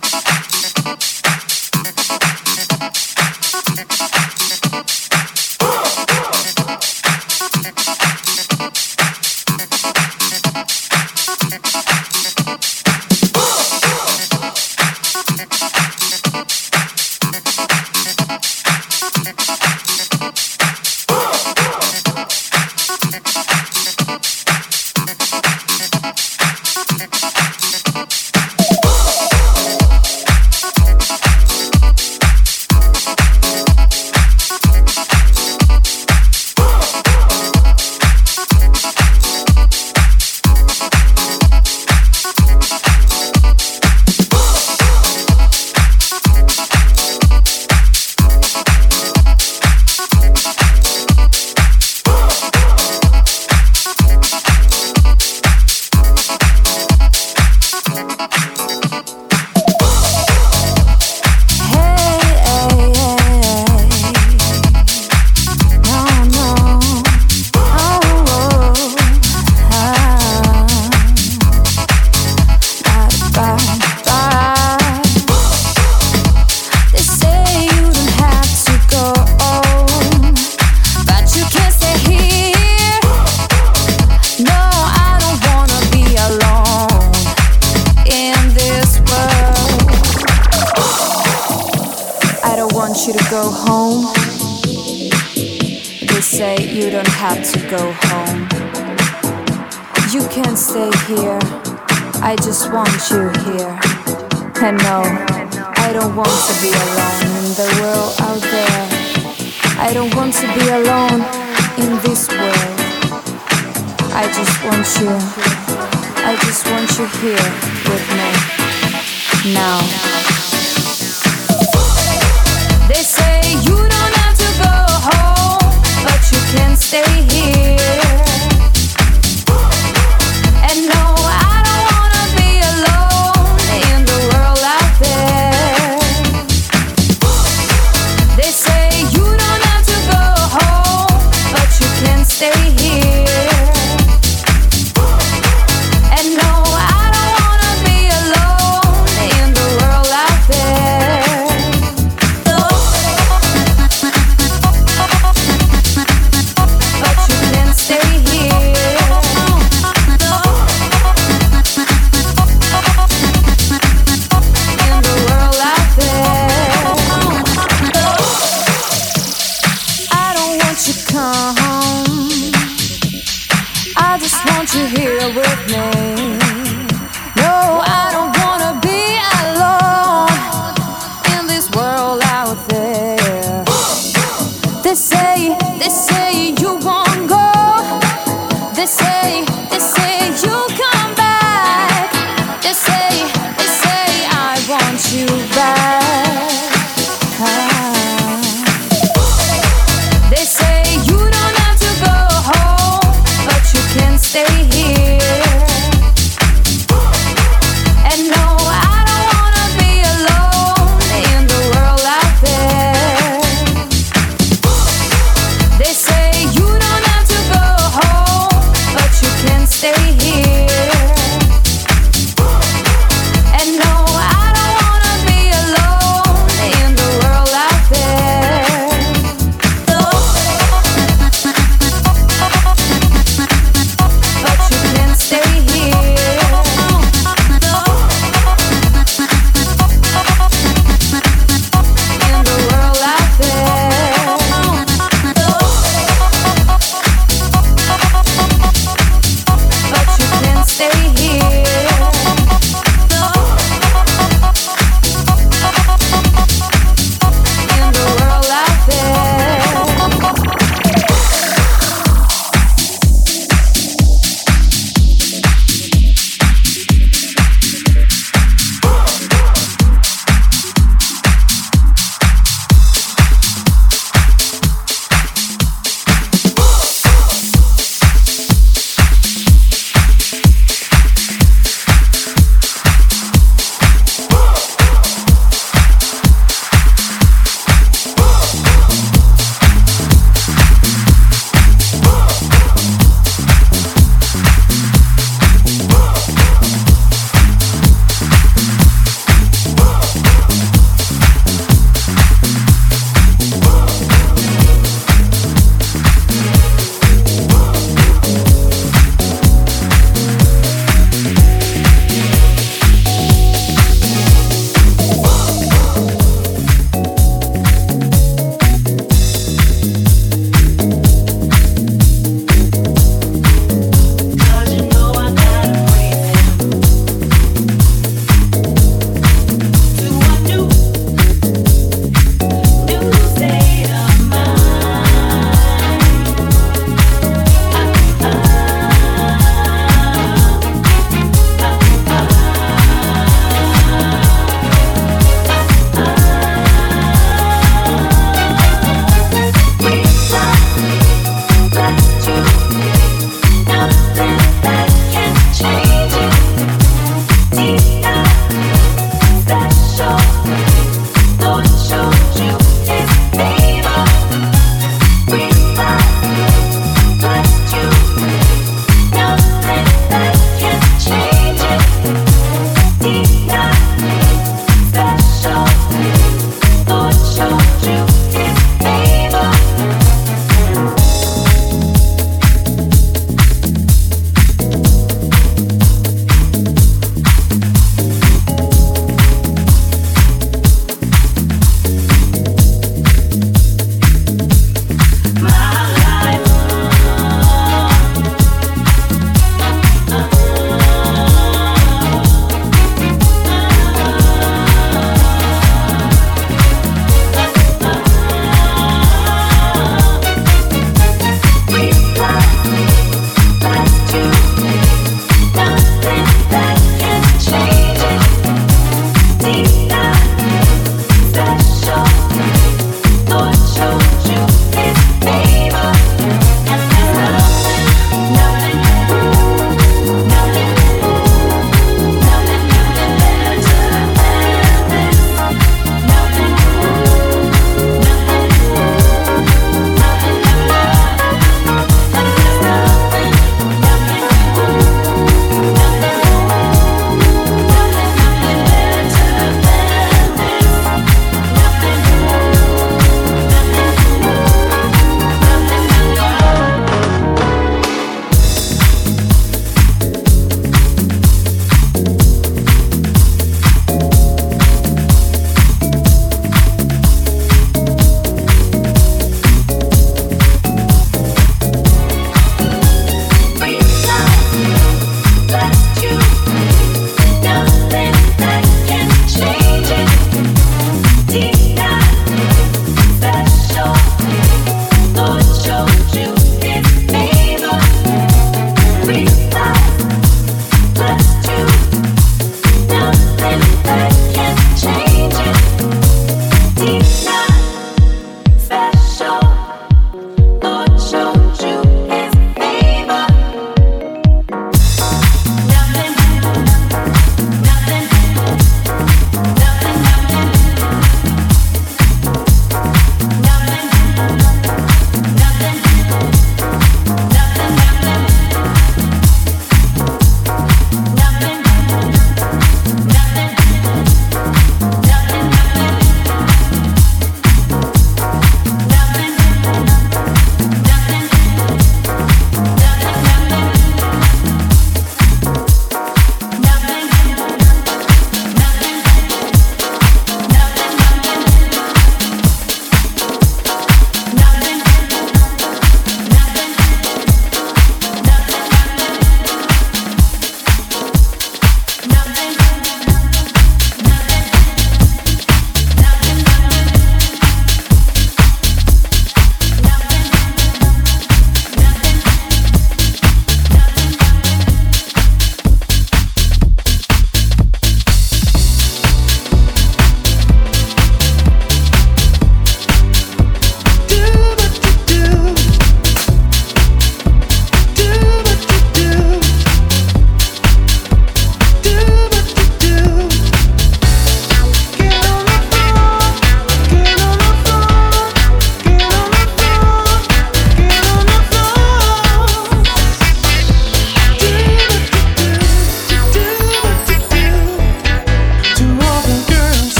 but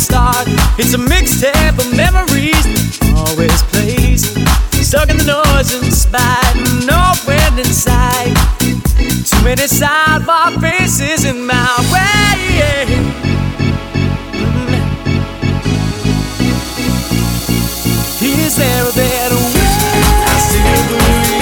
start. It's a mixtape of memories always plays. Stuck in the noise and spite, no wind inside. Too many sidebar faces in my way. Mm. Is there a better way? I still believe.